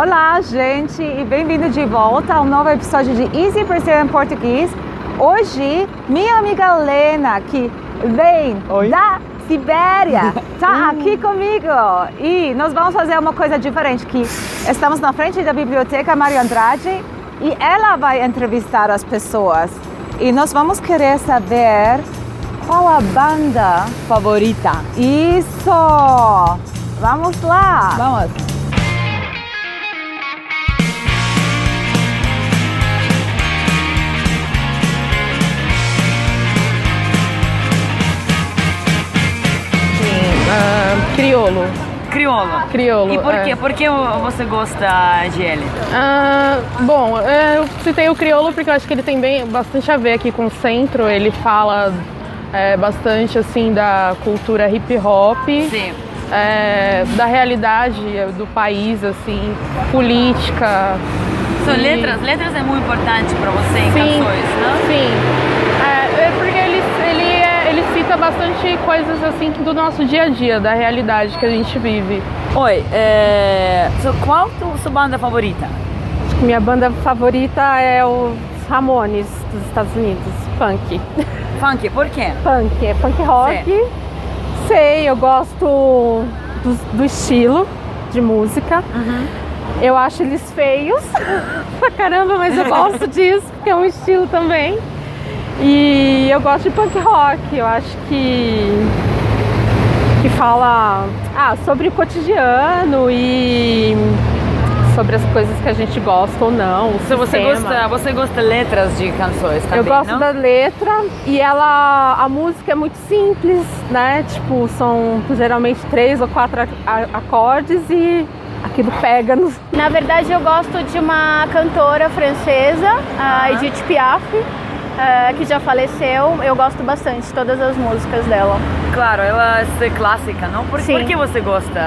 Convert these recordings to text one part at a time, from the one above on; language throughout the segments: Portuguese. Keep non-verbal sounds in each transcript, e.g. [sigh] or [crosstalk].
Olá, gente, e bem-vindo de volta a um novo episódio de Easy Brazil em Português. Hoje, minha amiga Lena, que vem Oi. da Sibéria, [laughs] tá aqui comigo. E nós vamos fazer uma coisa diferente, que estamos na frente da Biblioteca Mário Andrade e ela vai entrevistar as pessoas. E nós vamos querer saber qual a banda Favorita. Isso! Vamos lá! Vamos. Criolo. Criolo. Criolo. E por é. quê? Por que você gosta de ele? Ah, bom, é, eu citei o criolo porque eu acho que ele tem bem, bastante a ver aqui com o centro. Ele fala é, bastante assim da cultura hip hop, Sim. é, da realidade do país, assim, política. São E- letras. Letras é muito importante para você em Sim, canções, não? sim. É, é porque ele, ele, cita bastante coisas assim do nosso dia a dia, da realidade que a gente vive. Oi, é... qual a sua banda favorita? Minha banda favorita é os Ramones dos Estados Unidos, punk. Funk, por quê? Punk, é punk rock. Sei, eu gosto do, do estilo de música. Eu acho eles feios [laughs] pra caramba, mas eu [laughs] gosto disso, porque é um estilo também. E eu gosto de punk rock, eu acho que que fala ah, sobre o cotidiano e sobre as coisas que a gente gosta ou não. Se você gosta, você gosta de letras de canções também, Eu gosto não? da letra e ela, a música é muito simples, né? Tipo, são geralmente três ou quatro acordes e aquilo pega no. Na verdade, eu gosto de uma cantora francesa, a Edith Piaf, eh, que já faleceu. Eu gosto bastante de todas as músicas dela. Claro, ela é clássica, não? Por, por que você gosta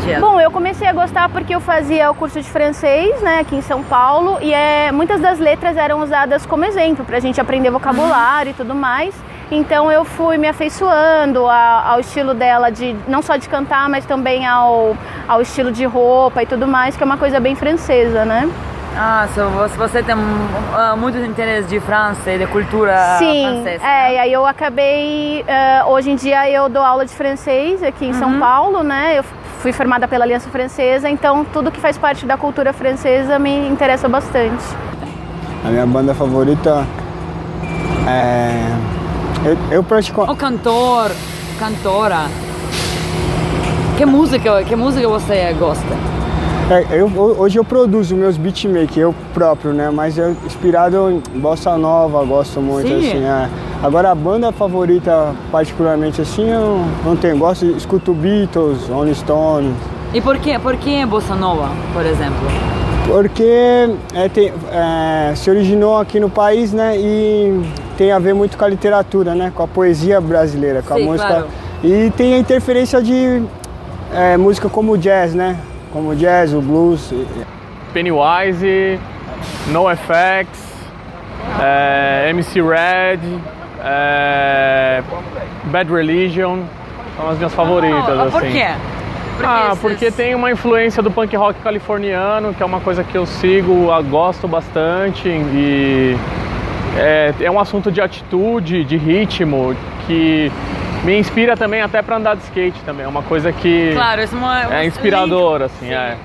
de ela? Bom, eu comecei a gostar porque eu fazia o curso de francês, né, aqui em São Paulo, e é, muitas das letras eram usadas como exemplo para a gente aprender vocabulário e tudo mais. Então eu fui me afeiçoando ao estilo dela de não só de cantar, mas também ao, ao estilo de roupa e tudo mais, que é uma coisa bem francesa, né? Ah, so você, você tem ah, muito interesse de França e de cultura Sim, francesa. é, né? e aí eu acabei. eh, hoje em dia eu dou aula de francês aqui em Uhum. São Paulo, né? Eu fui formada pela Aliança Francesa, então tudo que faz parte da cultura francesa me interessa bastante. A minha banda favorita é. Eu, eu pratico. O cantor, cantora. Que música, que música você gosta? É, eu- hoje eu produzo meus beatmakers, eu próprio, né? Mas eu inspirado em bossa nova, gosto muito, Sim. assim. é. Agora a banda favorita, particularmente assim, eu não tenho. Gosto, escuto Beatles, Rolling Stones. E por que, por que Bossa Nova, por exemplo? Porque é, tem- é, se originou aqui no país, né? E tem a ver muito com a literatura, né? Com a poesia brasileira, com Sim, a música. claro. E tem a interferência de é, música como o jazz, né? Como o jazz, o blues. Pennywise, NoFX, é, MC Red, é, Bad Religion, são as minhas favoritas. Ah, por assim. quê? Por Ah, esses- porque tem uma influência do punk rock californiano, que é uma coisa que eu sigo, a- gosto bastante e é, é um assunto de atitude, de ritmo, que me inspira também até para andar de skate também. É uma coisa que Claro, isso é, uma, é inspirador, assim, Sim. é.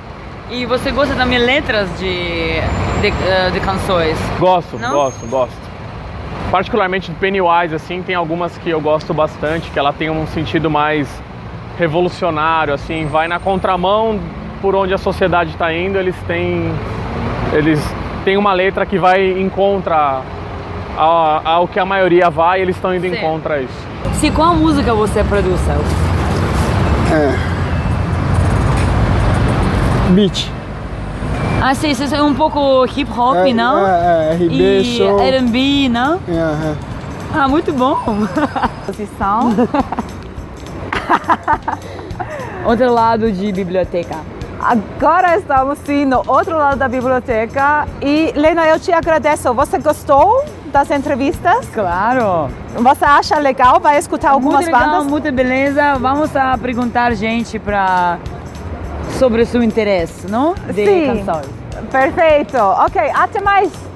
E você gosta também letras de, de, eh, de canções? Gosto, Não? gosto, gosto. Particularmente do Pennywise, assim, tem algumas que eu gosto bastante, que ela tem um sentido mais revolucionário, assim, vai na contramão por onde a sociedade está indo, eles têm eles têm uma letra que vai em contra a- ao que a maioria vai, e eles estão indo em Sim. contra isso. Sim, qual música você produz? É. Beat. Ah, sim, isso é um pouco hip hop, É, não? é, é, RB, e. R&B, não? É, é. Ah, muito bom. [laughs] Posição. [laughs] Outro lado de biblioteca. Agora estamos sim no outro lado da biblioteca e Lena, eu te agradeço. Você gostou das entrevistas? Claro. Você acha legal? Vai escutar algumas muito legal, bandas? muito beleza. Vamos a perguntar gente para sobre o seu interesse, não? De Sim. canções. Perfeito. Ok, até mais.